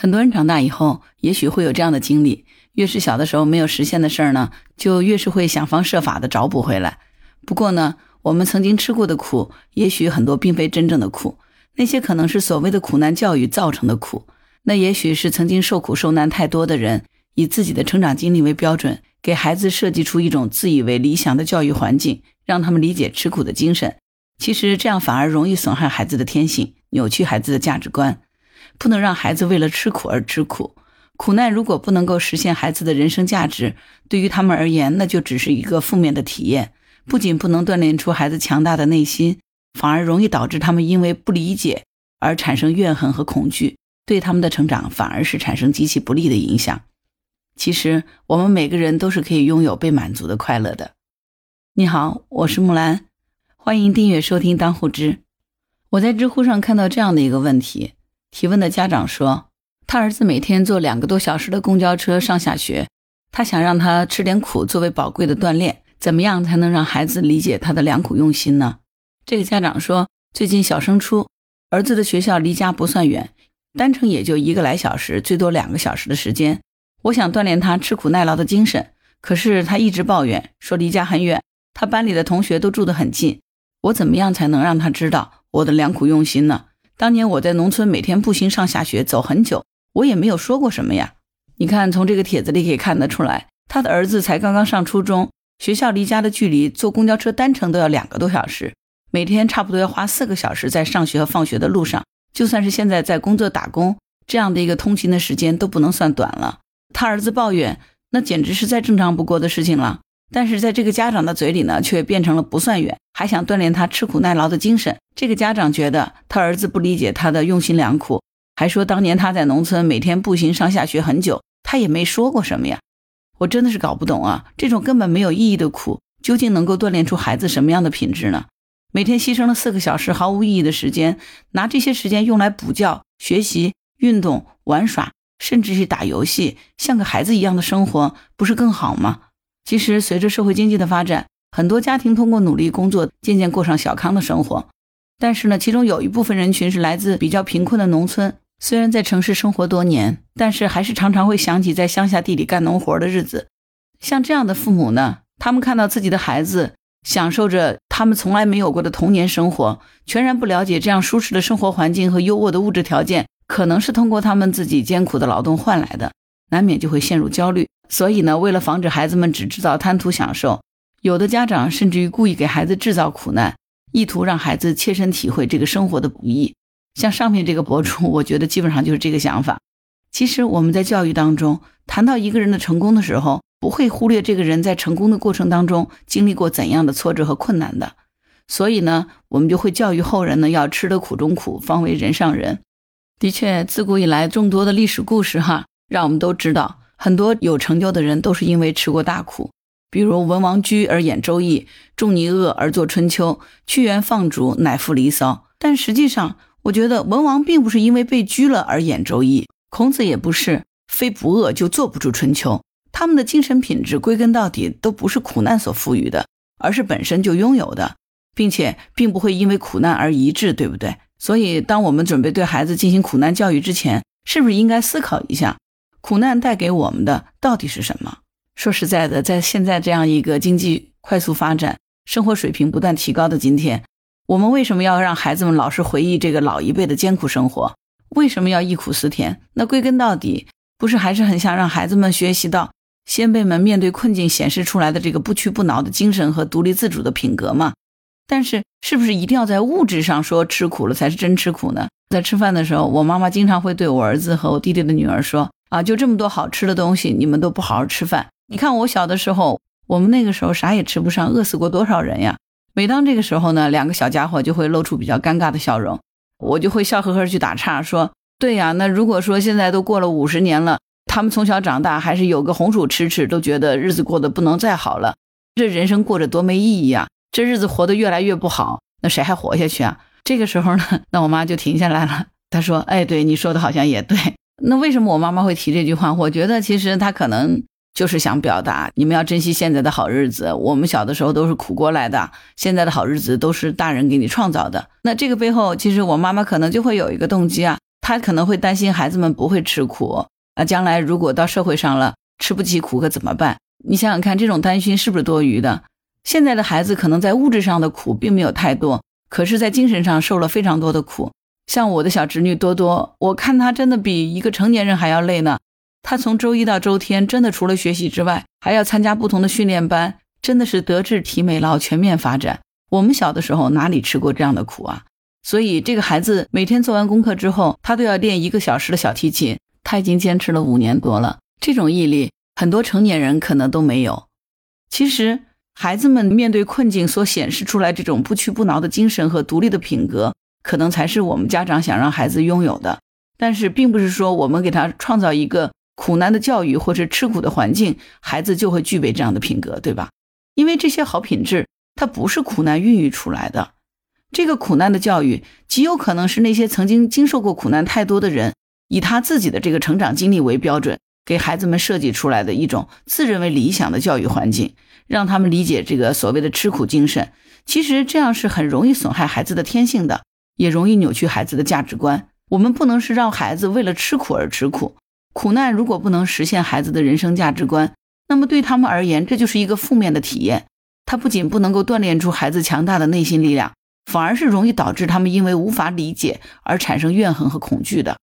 很多人长大以后，也许会有这样的经历：越是小的时候没有实现的事儿呢，就越是会想方设法的找补回来。不过呢，我们曾经吃过的苦，也许很多并非真正的苦，那些可能是所谓的苦难教育造成的苦。那也许是曾经受苦受难太多的人，以自己的成长经历为标准，给孩子设计出一种自以为理想的教育环境，让他们理解吃苦的精神。其实这样反而容易损害孩子的天性，扭曲孩子的价值观。不能让孩子为了吃苦而吃苦，苦难如果不能够实现孩子的人生价值，对于他们而言，那就只是一个负面的体验。不仅不能锻炼出孩子强大的内心，反而容易导致他们因为不理解而产生怨恨和恐惧，对他们的成长反而是产生极其不利的影响。其实，我们每个人都是可以拥有被满足的快乐的。你好，我是木兰，欢迎订阅收听当户知。我在知乎上看到这样的一个问题。提问的家长说，他儿子每天坐两个多小时的公交车上下学，他想让他吃点苦作为宝贵的锻炼，怎么样才能让孩子理解他的良苦用心呢？这个家长说，最近小升初，儿子的学校离家不算远，单程也就一个来小时，最多两个小时的时间。我想锻炼他吃苦耐劳的精神，可是他一直抱怨说离家很远，他班里的同学都住得很近，我怎么样才能让他知道我的良苦用心呢？当年我在农村每天步行上下学，走很久，我也没有说过什么呀。你看，从这个帖子里可以看得出来，他的儿子才刚刚上初中，学校离家的距离坐公交车单程都要两个多小时，每天差不多要花四个小时在上学和放学的路上。就算是现在在工作打工，这样的一个通勤的时间都不能算短了。他儿子抱怨，那简直是再正常不过的事情了。但是在这个家长的嘴里呢，却变成了不算远，还想锻炼他吃苦耐劳的精神。这个家长觉得他儿子不理解他的用心良苦，还说当年他在农村每天步行上下学很久，他也没说过什么呀。我真的是搞不懂啊，这种根本没有意义的苦，究竟能够锻炼出孩子什么样的品质呢？每天牺牲了四个小时毫无意义的时间，拿这些时间用来补觉、学习、运动、玩耍，甚至是打游戏，像个孩子一样的生活，不是更好吗？其实，随着社会经济的发展，很多家庭通过努力工作，渐渐过上小康的生活。但是呢，其中有一部分人群是来自比较贫困的农村，虽然在城市生活多年，但是还是常常会想起在乡下地里干农活的日子。像这样的父母呢，他们看到自己的孩子享受着他们从来没有过的童年生活，全然不了解这样舒适的生活环境和优渥的物质条件，可能是通过他们自己艰苦的劳动换来的，难免就会陷入焦虑。所以呢，为了防止孩子们只知道贪图享受，有的家长甚至于故意给孩子制造苦难，意图让孩子切身体会这个生活的不易。像上面这个博主，我觉得基本上就是这个想法。其实我们在教育当中谈到一个人的成功的时候，不会忽略这个人在成功的过程当中经历过怎样的挫折和困难的。所以呢，我们就会教育后人呢，要吃得苦中苦，方为人上人。的确，自古以来众多的历史故事哈，让我们都知道。很多有成就的人都是因为吃过大苦，比如文王居而演《周易》，仲尼厄而作《春秋》，屈原放逐乃赋《离骚》。但实际上，我觉得文王并不是因为被拘了而演《周易》，孔子也不是非不饿就做不出《春秋》。他们的精神品质归根到底都不是苦难所赋予的，而是本身就拥有的，并且并不会因为苦难而一致，对不对？所以，当我们准备对孩子进行苦难教育之前，是不是应该思考一下？苦难带给我们的到底是什么？说实在的，在现在这样一个经济快速发展、生活水平不断提高的今天，我们为什么要让孩子们老是回忆这个老一辈的艰苦生活？为什么要忆苦思甜？那归根到底，不是还是很想让孩子们学习到先辈们面对困境显示出来的这个不屈不挠的精神和独立自主的品格吗？但是，是不是一定要在物质上说吃苦了才是真吃苦呢？在吃饭的时候，我妈妈经常会对我儿子和我弟弟的女儿说。啊，就这么多好吃的东西，你们都不好好吃饭。你看我小的时候，我们那个时候啥也吃不上，饿死过多少人呀？每当这个时候呢，两个小家伙就会露出比较尴尬的笑容，我就会笑呵呵去打岔说：“对呀，那如果说现在都过了五十年了，他们从小长大还是有个红薯吃吃，都觉得日子过得不能再好了，这人生过着多没意义啊！这日子活得越来越不好，那谁还活下去啊？”这个时候呢，那我妈就停下来了，她说：“哎，对你说的好像也对。”那为什么我妈妈会提这句话？我觉得其实她可能就是想表达，你们要珍惜现在的好日子。我们小的时候都是苦过来的，现在的好日子都是大人给你创造的。那这个背后，其实我妈妈可能就会有一个动机啊，她。可能会担心孩子们不会吃苦啊，将来如果到社会上了吃不起苦可怎么办？你想想看，这种担心是不是多余的？现在的孩子可能在物质上的苦并没有太多，可是，在精神上受了非常多的苦。像我的小侄女多多，我看她真的比一个成年人还要累呢。她从周一到周天，真的除了学习之外，还要参加不同的训练班，真的是德智体美劳全面发展。我们小的时候哪里吃过这样的苦啊？所以，这个孩子每天做完功课之后，他都要练一个小时的小提琴。他已经坚持了五年多了，这种毅力很多成年人可能都没有。其实。孩子们面对困境所显示出来这种不屈不挠的精神和独立的品格，可能才是我们家长想让孩子拥有的。但是，并不是说我们给他创造一个苦难的教育或者吃苦的环境，孩子就会具备这样的品格，对吧？因为这些好品质，它不是苦难孕育出来的。这个苦难的教育，极有可能是那些曾经经受过苦难太多的人，以他自己的这个成长经历为标准，给孩子们设计出来的一种自认为理想的教育环境。让他们理解这个所谓的吃苦精神，其实这样是很容易损害孩子的天性的，也容易扭曲孩子的价值观。我们不能是让孩子为了吃苦而吃苦，苦难如果不能实现孩子的人生价值观，那么对他们而言，这就是一个负面的体验。它不仅不能够锻炼出孩子强大的内心力量，反而是容易导致他们因为无法理解而产生怨恨和恐惧的。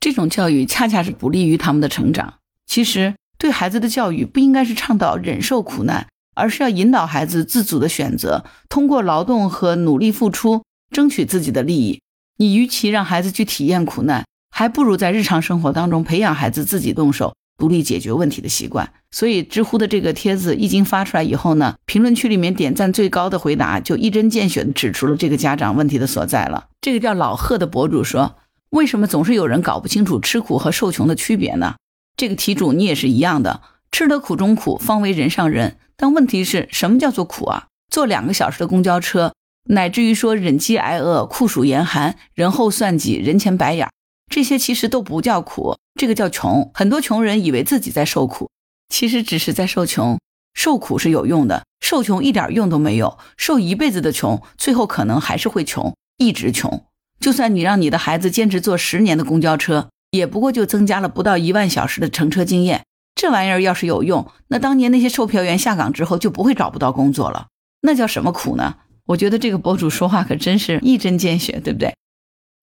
这种教育恰恰是不利于他们的成长。其实，对孩子的教育不应该是倡导忍受苦难。而是要引导孩子自主的选择，通过劳动和努力付出，争取自己的利益。你与其让孩子去体验苦难，还不如在日常生活当中培养孩子自己动手、独立解决问题的习惯。所以，知乎的这个帖子一经发出来以后呢，评论区里面点赞最高的回答就一针见血地指出了这个家长问题的所在了。这个叫老贺的博主说：“为什么总是有人搞不清楚吃苦和受穷的区别呢？”这个题主你也是一样的，吃得苦中苦，方为人上人。但问题是什么叫做苦啊？坐两个小时的公交车，乃至于说忍饥挨饿、酷暑严寒、人后算计、人前白眼，这些其实都不叫苦，这个叫穷。很多穷人以为自己在受苦，其实只是在受穷。受苦是有用的，受穷一点用都没有。受一辈子的穷，最后可能还是会穷，一直穷。就算你让你的孩子坚持坐十年的公交车，也不过就增加了不到一万小时的乘车经验。这玩意儿要是有用，那当年那些售票员下岗之后就不会找不到工作了，那叫什么苦呢？我觉得这个博主说话可真是一针见血，对不对？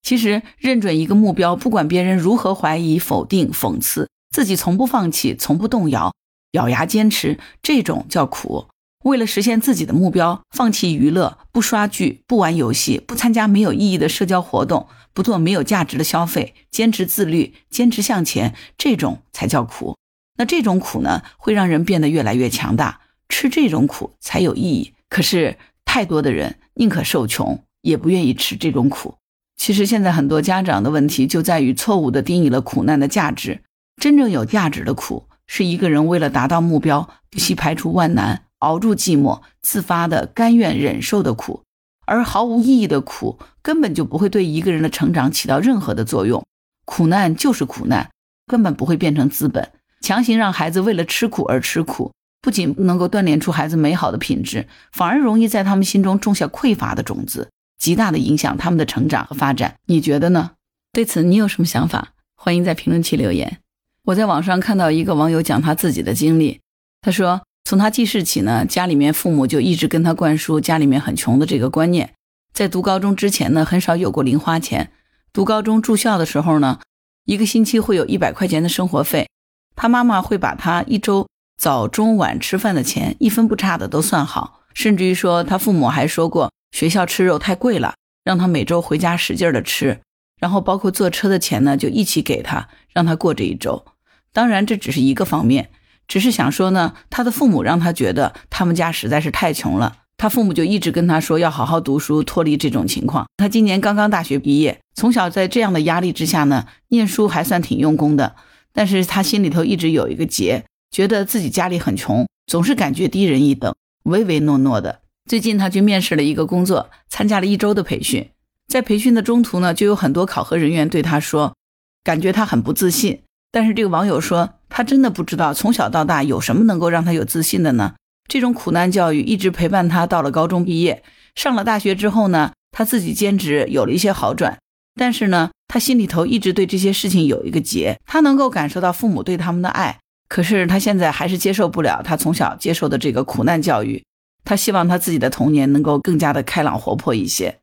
其实认准一个目标，不管别人如何怀疑、否定、讽刺，自己从不放弃、从不动摇，咬牙坚持，这种叫苦。为了实现自己的目标，放弃娱乐，不刷剧，不玩游戏，不参加没有意义的社交活动，不做没有价值的消费，坚持自律，坚持向前，这种才叫苦。那这种苦呢，会让人变得越来越强大，吃这种苦才有意义。可是太多的人宁可受穷，也不愿意吃这种苦。其实现在很多家长的问题就在于错误地定义了苦难的价值。真正有价值的苦，是一个人为了达到目标，不惜排除万难，熬住寂寞，自发的甘愿忍受的苦。而毫无意义的苦，根本就不会对一个人的成长起到任何的作用。苦难就是苦难，根本不会变成资本。强行让孩子为了吃苦而吃苦，不仅不能够锻炼出孩子美好的品质，反而容易在他们心中种下匮乏的种子，极大的影响他们的成长和发展。你觉得呢？对此你有什么想法？欢迎在评论区留言。我在网上看到一个网友讲他自己的经历，他说从他记事起呢，家里面父母就一直跟他灌输家里面很穷的这个观念。在读高中之前呢，很少有过零花钱。读高中住校的时候呢，一个星期会有一百块钱的生活费。他妈妈会把他一周早中晚吃饭的钱一分不差的都算好，甚至于说他父母还说过学校吃肉太贵了，让他每周回家使劲的吃，然后包括坐车的钱呢就一起给他，让他过这一周。当然这只是一个方面，只是想说呢，他的父母让他觉得他们家实在是太穷了，他父母就一直跟他说要好好读书，脱离这种情况。他今年刚刚大学毕业，从小在这样的压力之下呢，念书还算挺用功的。但是他心里头一直有一个结，觉得自己家里很穷，总是感觉低人一等，唯唯诺诺的。最近他去面试了一个工作，参加了一周的培训，在培训的中途呢，就有很多考核人员对他说，感觉他很不自信。但是这个网友说，他真的不知道从小到大有什么能够让他有自信的呢？这种苦难教育一直陪伴他到了高中毕业，上了大学之后呢，他自己兼职有了一些好转，但是呢，他心里头一直对这些事情有一个结，他能够感受到父母对他们的爱，可是他现在还是接受不了他从小接受的这个苦难教育。他希望他自己的童年能够更加的开朗活泼一些。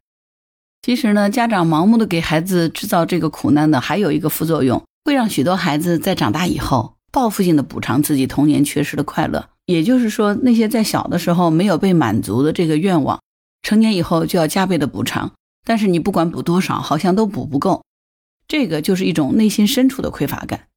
其实呢，家长盲目的给孩子制造这个苦难的，还有一个副作用，会让许多孩子在长大以后报复性的补偿自己童年缺失的快乐。也就是说，那些在小的时候没有被满足的这个愿望，成年以后就要加倍的补偿。但是你不管补多少，好像都补不够。这个就是一种内心深处的匮乏感。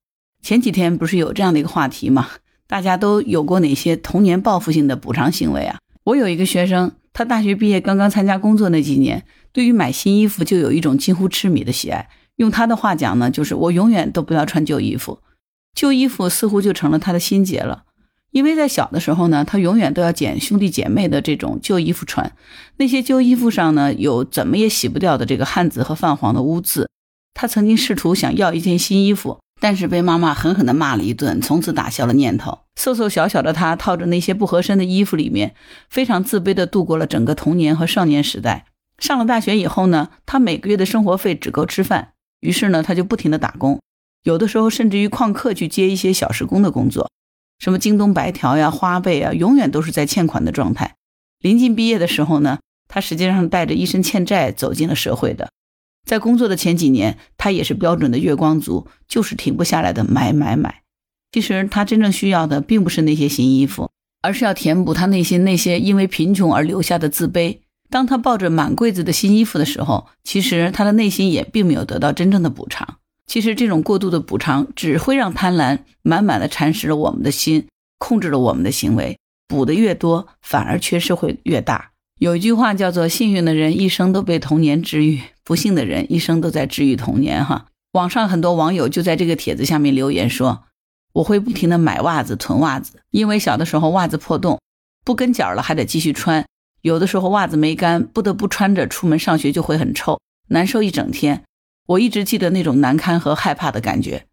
前几天不是有这样的一个话题吗？大家都有过哪些童年报复性的补偿行为啊？我有一个学生，他大学毕业刚刚参加工作那几年，对于买新衣服就有一种近乎痴迷的喜爱。用他的话讲呢，就是我永远都不要穿旧衣服，旧衣服似乎就成了他的心结了。因为在小的时候呢，他永远都要捡兄弟姐妹的这种旧衣服穿，那些旧衣服上呢有怎么也洗不掉的这个汗渍和泛黄的污渍。他曾经试图想要一件新衣服，但是被妈妈狠狠地骂了一顿，从此打消了念头。瘦瘦小小的他，套着那些不合身的衣服里面，非常自卑地度过了整个童年和少年时代。上了大学以后呢，他每个月的生活费只够吃饭，于是呢，他就不停地打工，有的时候甚至于旷课去接一些小时工的工作。什么京东白条呀、花呗啊，永远都是在欠款的状态。临近毕业的时候呢，他实际上带着一身欠债走进了社会的。在工作的前几年，他也是标准的月光族，就是停不下来的买买买。其实他真正需要的并不是那些新衣服，而是要填补他内心那些因为贫穷而留下的自卑。当他抱着满柜子的新衣服的时候，其实他的内心也并没有得到真正的补偿。其实这种过度的补偿只会让贪婪满满的蚕食了我们的心，控制了我们的行为。补的越多，反而缺失会越大。有一句话叫做“幸运的人一生都被童年治愈，不幸的人一生都在治愈童年”。哈，网上很多网友就在这个帖子下面留言说：“我会不停的买袜子囤袜子，因为小的时候袜子破洞，不跟脚了还得继续穿，有的时候袜子没干，不得不穿着出门上学就会很臭，难受一整天。”我一直记得那种难堪和害怕的感觉。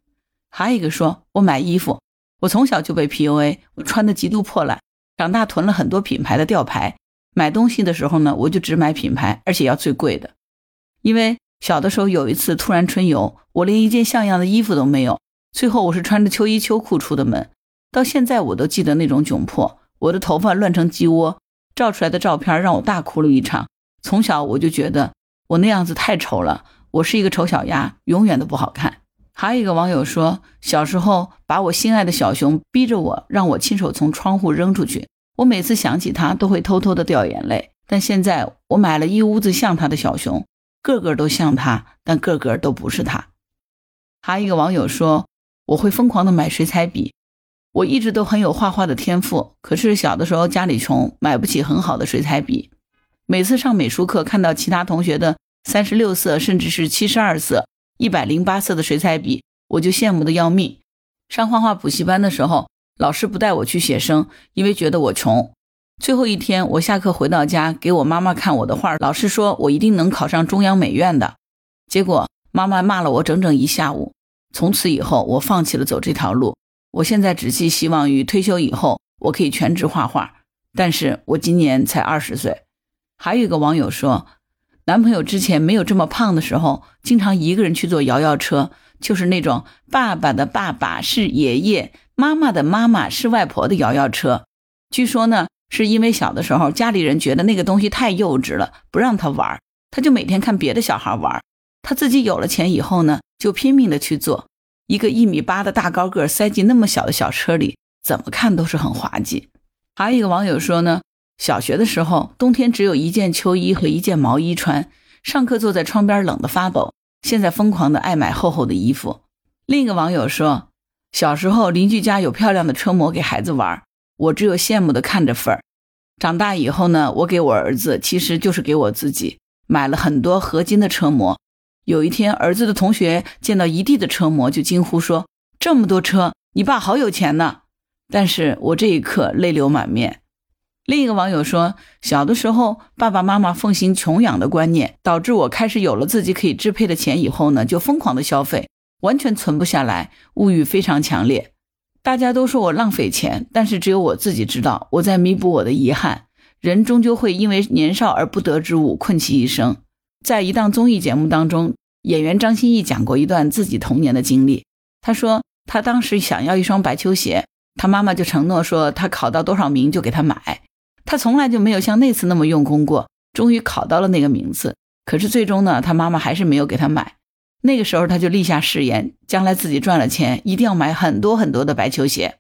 还有一个说，我买衣服，我从小就被 PUA，我穿的极度破烂，长大囤了很多品牌的吊牌。买东西的时候呢，我就只买品牌，而且要最贵的。因为小的时候有一次突然春游，我连一件像样的衣服都没有，最后我是穿着秋衣秋裤出的门。到现在我都记得那种窘迫，我的头发乱成鸡窝，照出来的照片让我大哭了一场。从小我就觉得我那样子太丑了。我是一个丑小鸭，永远都不好看。还有一个网友说，小时候把我心爱的小熊逼着我，让我亲手从窗户扔出去。我每次想起他，都会偷偷的掉眼泪。但现在我买了一屋子像他的小熊，个个都像他，但个个都不是他。还有一个网友说，我会疯狂的买水彩笔。我一直都很有画画的天赋，可是小的时候家里穷，买不起很好的水彩笔。每次上美术课，看到其他同学的。三十六色，甚至是七十二色、一百零八色的水彩笔，我就羡慕的要命。上画画补习班的时候，老师不带我去写生，因为觉得我穷。最后一天，我下课回到家，给我妈妈看我的画，老师说我一定能考上中央美院的。结果妈妈骂了我整整一下午。从此以后，我放弃了走这条路。我现在只寄希望于退休以后，我可以全职画画。但是我今年才二十岁。还有一个网友说。男朋友之前没有这么胖的时候，经常一个人去坐摇摇车，就是那种爸爸的爸爸是爷爷，妈妈的妈妈是外婆的摇摇车。据说呢，是因为小的时候家里人觉得那个东西太幼稚了，不让他玩，他就每天看别的小孩玩。他自己有了钱以后呢，就拼命的去做。一个一米八的大高个塞进那么小的小车里，怎么看都是很滑稽。还有一个网友说呢。小学的时候，冬天只有一件秋衣和一件毛衣穿，上课坐在窗边冷得发抖。现在疯狂的爱买厚厚的衣服。另一个网友说，小时候邻居家有漂亮的车模给孩子玩，我只有羡慕的看着份儿。长大以后呢，我给我儿子，其实就是给我自己买了很多合金的车模。有一天，儿子的同学见到一地的车模，就惊呼说：“这么多车，你爸好有钱呢！”但是我这一刻泪流满面。另一个网友说，小的时候爸爸妈妈奉行穷养的观念，导致我开始有了自己可以支配的钱以后呢，就疯狂的消费，完全存不下来，物欲非常强烈。大家都说我浪费钱，但是只有我自己知道，我在弥补我的遗憾。人终究会因为年少而不得之物困其一生。在一档综艺节目当中，演员张歆艺讲过一段自己童年的经历。他说，他当时想要一双白球鞋，他妈妈就承诺说，他考到多少名就给他买。他从来就没有像那次那么用功过，终于考到了那个名次。可是最终呢，他妈妈还是没有给他买。那个时候他就立下誓言，将来自己赚了钱，一定要买很多很多的白球鞋。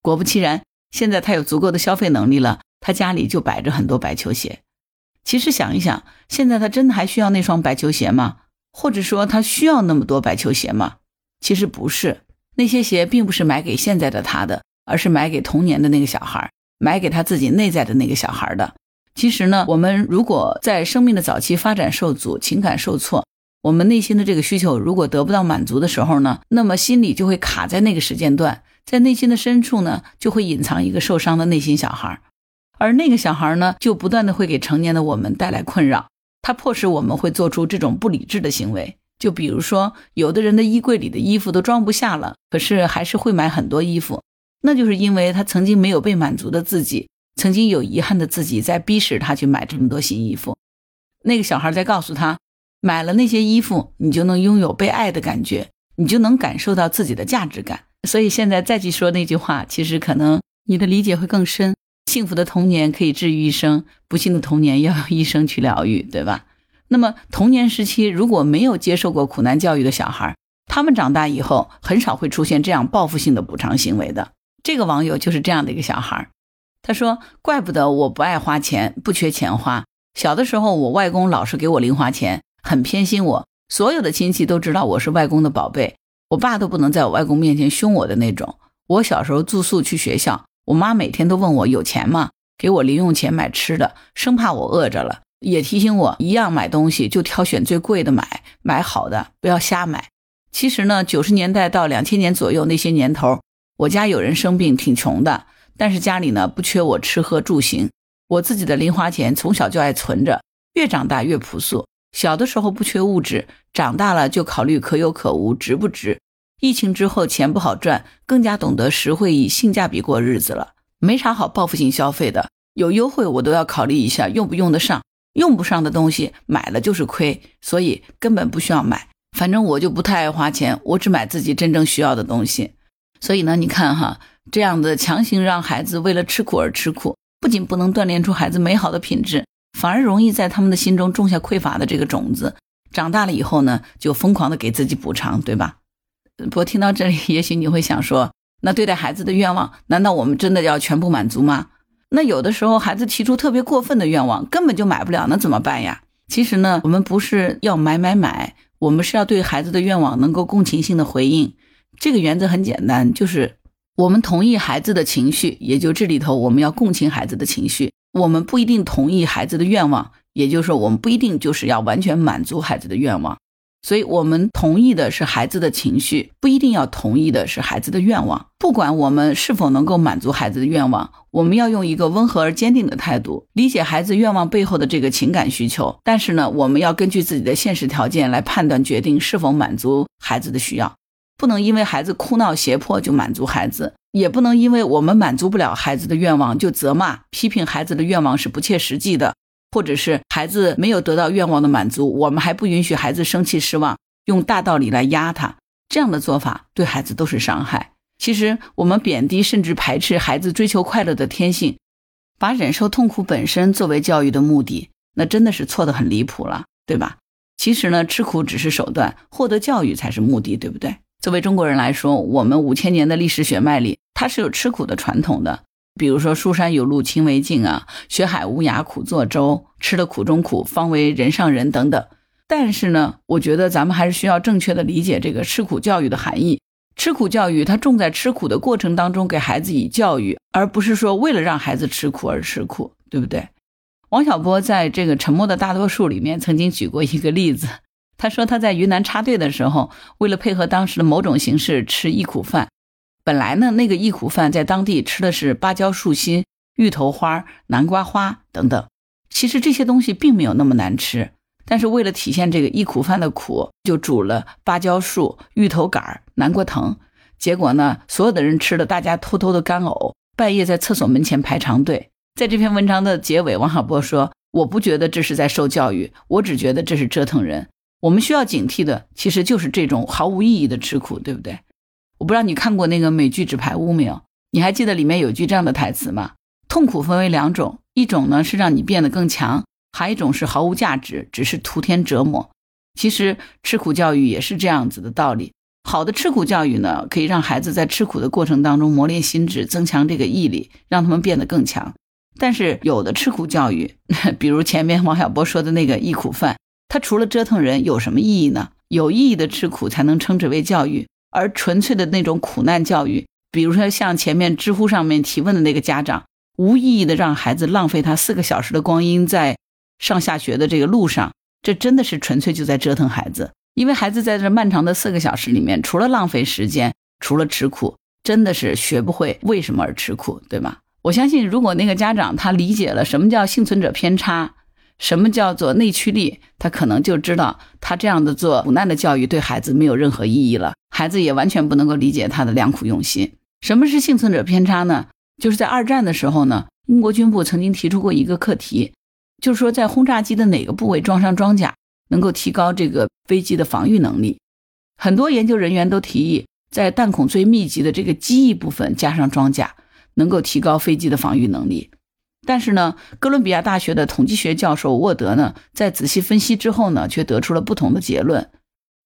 果不其然，现在他有足够的消费能力了，他家里就摆着很多白球鞋。其实想一想，现在他真的还需要那双白球鞋吗？或者说他需要那么多白球鞋吗？其实不是，那些鞋并不是买给现在的他的，而是买给童年的那个小孩，买给他自己内在的那个小孩的。其实呢，我们如果在生命的早期发展受阻，情感受挫，我们内心的这个需求如果得不到满足的时候呢，那么心里就会卡在那个时间段，在内心的深处呢，就会隐藏一个受伤的内心小孩。而那个小孩呢，就不断的会给成年的我们带来困扰，他迫使我们会做出这种不理智的行为。就比如说，有的人的衣柜里的衣服都装不下了，可是还是会买很多衣服，那就是因为他曾经没有被满足的自己，曾经有遗憾的自己在逼使他去买这么多新衣服。那个小孩在告诉他，买了那些衣服，你就能拥有被爱的感觉，你就能感受到自己的价值感。所以现在再去说那句话，其实可能你的理解会更深。幸福的童年可以治愈一生，不幸的童年 要用一生去疗愈，对吧？那么童年时期如果没有接受过苦难教育的小孩，他们长大以后很少会出现这样报复性的补偿行为的。这个网友就是这样的一个小孩儿，他说：“怪不得我不爱花钱，不缺钱花。小的时候，我外公老是给我零花钱，很偏心我。所有的亲戚都知道我是外公的宝贝，我爸都不能在我外公面前凶我的那种。我小时候住宿去学校。”我妈每天都问我有钱吗？给我零用钱买吃的，生怕我饿着了，也提醒我一样买东西就挑选最贵的买，买好的，不要瞎买。其实呢，九十年代到两千年左右那些年头，我家有人生病，挺穷的，但是家里呢不缺我吃喝住行。我自己的零花钱从小就爱存着，越长大越朴素。小的时候不缺物质，长大了就考虑可有可无，值不值。疫情之后钱不好赚，更加懂得实惠以性价比过日子了。没啥好报复性消费的，有优惠我都要考虑一下用不用得上。用不上的东西买了就是亏，所以根本不需要买。反正我就不太爱花钱，我只买自己真正需要的东西。所以呢，你看哈，这样的强行让孩子为了吃苦而吃苦，不仅不能锻炼出孩子美好的品质，反而容易在他们的心中种下匮乏的这个种子。长大了以后呢，就疯狂的给自己补偿，对吧？不过听到这里，也许你会想说，那对待孩子的愿望，难道我们真的要全部满足吗？那有的时候孩子提出特别过分的愿望，根本就买不了，那怎么办呀？其实呢，我们不是要买买买，我们是要对孩子的愿望能够共情性的回应。这个原则很简单，就是我们同意孩子的情绪，也就这里头我们要共情孩子的情绪。我们不一定同意孩子的愿望，也就是说我们不一定就是要完全满足孩子的愿望。所以，我们同意的是孩子的情绪，不一定要同意的是孩子的愿望。不管我们是否能够满足孩子的愿望，我们要用一个温和而坚定的态度，理解孩子愿望背后的这个情感需求。但是呢，我们要根据自己的现实条件来判断决定是否满足孩子的需要，不能因为孩子哭闹胁迫就满足孩子，也不能因为我们满足不了孩子的愿望就责骂批评孩子的愿望是不切实际的。或者是孩子没有得到愿望的满足，我们还不允许孩子生气失望，用大道理来压他，这样的做法对孩子都是伤害。其实我们贬低甚至排斥孩子追求快乐的天性，把忍受痛苦本身作为教育的目的，那真的是错得很离谱了，对吧？其实呢，吃苦只是手段，获得教育才是目的，对不对？作为中国人来说，我们五千年的历史血脉里，它是有吃苦的传统的。比如说“书山有路勤为径”啊，“学海无涯苦作舟”，吃了苦中苦，方为人上人等等。但是呢，我觉得咱们还是需要正确的理解这个吃苦教育的含义。吃苦教育它重在吃苦的过程当中给孩子以教育，而不是说为了让孩子吃苦而吃苦，对不对？王小波在这个《沉默的大多数》里面曾经举过一个例子，他说他在云南插队的时候，为了配合当时的某种形式吃忆苦饭。本来呢，那个忆苦饭在当地吃的是芭蕉树心、芋头花、南瓜花等等。其实这些东西并没有那么难吃，但是为了体现这个忆苦饭的苦，就煮了芭蕉树、芋头杆、南瓜藤。结果呢，所有的人吃了，大家偷偷的干呕，半夜在厕所门前排长队。在这篇文章的结尾，王小波说：“我不觉得这是在受教育，我只觉得这是折腾人。我们需要警惕的其实就是这种毫无意义的吃苦，对不对？我不知道你看过那个美剧《纸牌屋》没有？你还记得里面有句这样的台词吗？痛苦分为两种，一种呢是让你变得更强，还一种是毫无价值，只是徒添折磨。其实吃苦教育也是这样子的道理。好的吃苦教育呢，可以让孩子在吃苦的过程当中磨练心智，增强这个毅力，让他们变得更强。但是有的吃苦教育，比如前面王小波说的那个忆苦饭，它除了折腾人有什么意义呢？有意义的吃苦才能称之为教育，而纯粹的那种苦难教育。比如说，像前面知乎上面提问的那个家长，无意义的让孩子浪费他四个小时的光阴在上下学的这个路上，这真的是纯粹就在折腾孩子。因为孩子在这漫长的四个小时里面，除了浪费时间，除了吃苦，真的是学不会为什么而吃苦，对吗？我相信，如果那个家长他理解了什么叫幸存者偏差，什么叫做内驱力，他可能就知道，他这样的做苦难的教育对孩子没有任何意义了，孩子也完全不能够理解他的良苦用心。什么是幸存者偏差呢？就是在二战的时候呢，英国军部曾经提出过一个课题，就是说在轰炸机的哪个部位装上装甲，能够提高这个飞机的防御能力。很多研究人员都提议，在弹孔最密集的这个机翼部分加上装甲，能够提高飞机的防御能力。但是呢，哥伦比亚大学的统计学教授沃德呢，在仔细分析之后呢，却得出了不同的结论。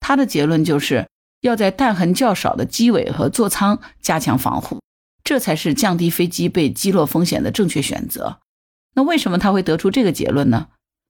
他的结论就是。要在弹痕较少的机尾和座舱加强防护，这才是降低飞机被击落风险的正确选择。那为什么他会得出这个结论呢？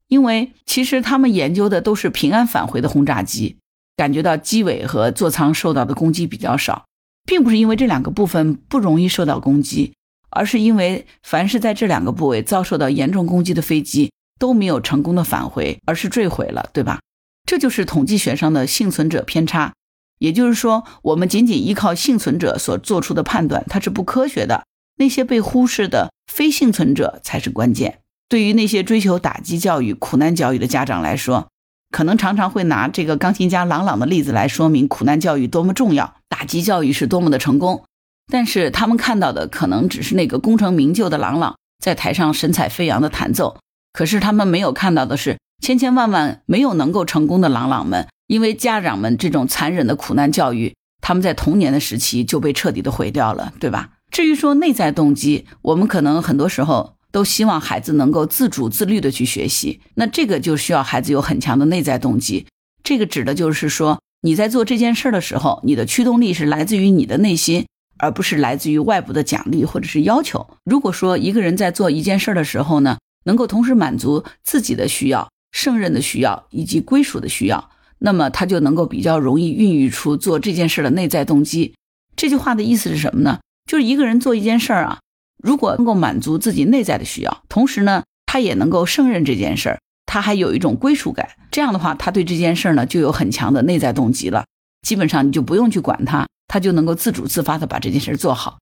因为其实他们研究的都是平安返回的轰炸机，感觉到机尾和座舱受到的攻击比较少，并不是因为这两个部分不容易受到攻击，而是因为凡是在这两个部位遭受到严重攻击的飞机都没有成功的返回，而是坠毁了，对吧？这就是统计学上的幸存者偏差。也就是说，我们仅仅依靠幸存者所做出的判断，它是不科学的。那些被忽视的非幸存者才是关键。对于那些追求打击教育、苦难教育的家长来说，可能常常会拿这个钢琴家郎朗的例子来说明苦难教育多么重要，打击教育是多么的成功。但是他们看到的可能只是那个功成名就的郎朗在台上神采飞扬的弹奏，可是他们没有看到的是千千万万没有能够成功的郎朗们。因为家长们这种残忍的苦难教育，他们在童年的时期就被彻底的毁掉了，对吧？至于说内在动机，我们可能很多时候都希望孩子能够自主自律的去学习，那这个就需要孩子有很强的内在动机。这个指的就是说，你在做这件事的时候，你的驱动力是来自于你的内心，而不是来自于外部的奖励或者是要求。如果说一个人在做一件事的时候呢，能够同时满足自己的需要、胜任的需要以及归属的需要。那么他就能够比较容易孕育出做这件事的内在动机。这句话的意思是什么呢？就是一个人做一件事儿啊，如果能够满足自己内在的需要，同时呢，他也能够胜任这件事儿，他还有一种归属感。这样的话，他对这件事儿呢就有很强的内在动机了。基本上你就不用去管他，他就能够自主自发的把这件事做好。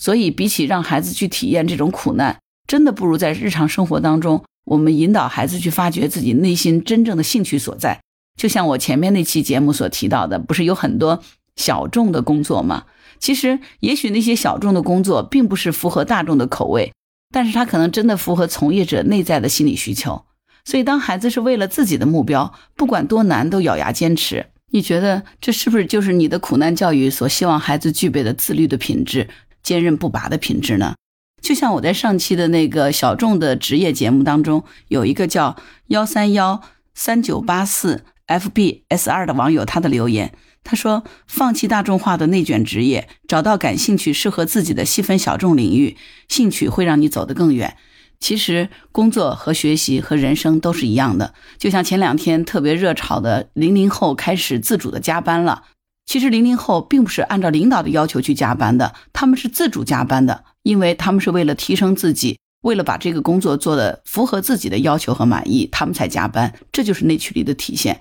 所以，比起让孩子去体验这种苦难，真的不如在日常生活当中，我们引导孩子去发掘自己内心真正的兴趣所在。就像我前面那期节目所提到的，不是有很多小众的工作吗？其实，也许那些小众的工作并不是符合大众的口味，但是它可能真的符合从业者内在的心理需求。所以，当孩子是为了自己的目标，不管多难都咬牙坚持，你觉得这是不是就是你的苦难教育所希望孩子具备的自律的品质、坚韧不拔的品质呢？就像我在上期的那个小众的职业节目当中，有一个叫幺三幺三九八四。F B S 二的网友他的留言，他说：“放弃大众化的内卷职业，找到感兴趣、适合自己的细分小众领域，兴趣会让你走得更远。其实工作和学习和人生都是一样的。就像前两天特别热炒的零零后开始自主的加班了。其实零零后并不是按照领导的要求去加班的，他们是自主加班的，因为他们是为了提升自己，为了把这个工作做得符合自己的要求和满意，他们才加班。这就是内驱力的体现。”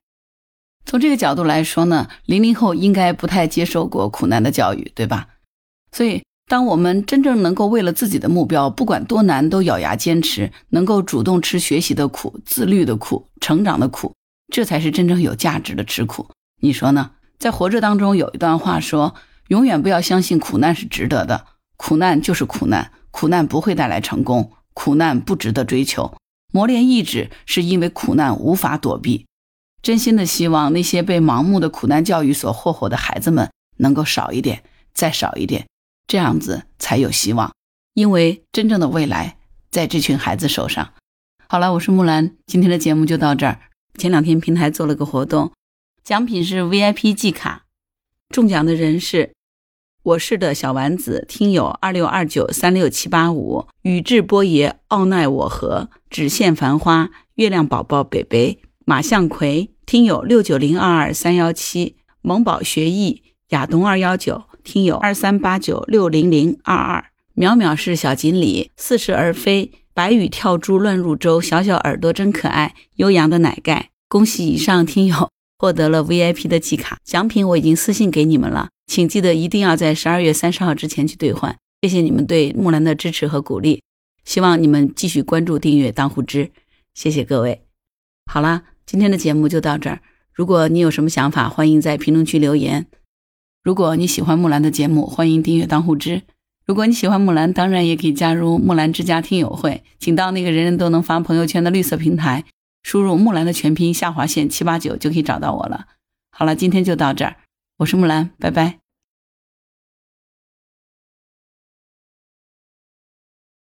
从这个角度来说呢，零零后应该不太接受过苦难的教育，对吧？所以，当我们真正能够为了自己的目标，不管多难都咬牙坚持，能够主动吃学习的苦、自律的苦、成长的苦，这才是真正有价值的吃苦。你说呢？在活着当中有一段话说：“永远不要相信苦难是值得的，苦难就是苦难，苦难不会带来成功，苦难不值得追求。磨练意志是因为苦难无法躲避。”真心的希望那些被盲目的苦难教育所霍霍的孩子们能够少一点，再少一点，这样子才有希望。因为真正的未来在这群孩子手上。好了，我是木兰，今天的节目就到这儿。前两天平台做了个活动，奖品是 VIP 季卡，中奖的人是我是的小丸子听友二六二九三六七八五宇智波爷奥奈我和只羡繁花月亮宝宝北北马向葵听友六九零二二三幺七萌宝学艺亚东二幺九听友二三八九六零零二二淼淼是小锦鲤似是而非。白羽跳珠乱入舟，小小耳朵真可爱。悠扬的奶盖，恭喜以上听友 获得了 VIP 的季卡奖品，我已经私信给你们了，请记得一定要在十二月三十号之前去兑换。谢谢你们对木兰的支持和鼓励，希望你们继续关注、订阅当户知，谢谢各位。好啦，今天的节目就到这儿。如果你有什么想法，欢迎在评论区留言。如果你喜欢木兰的节目，欢迎订阅当户知。如果你喜欢木兰，当然也可以加入木兰之家听友会，请到那个人人都能发朋友圈的绿色平台，输入木兰的全拼下划线七八九就可以找到我了。好了，今天就到这儿，我是木兰，拜拜。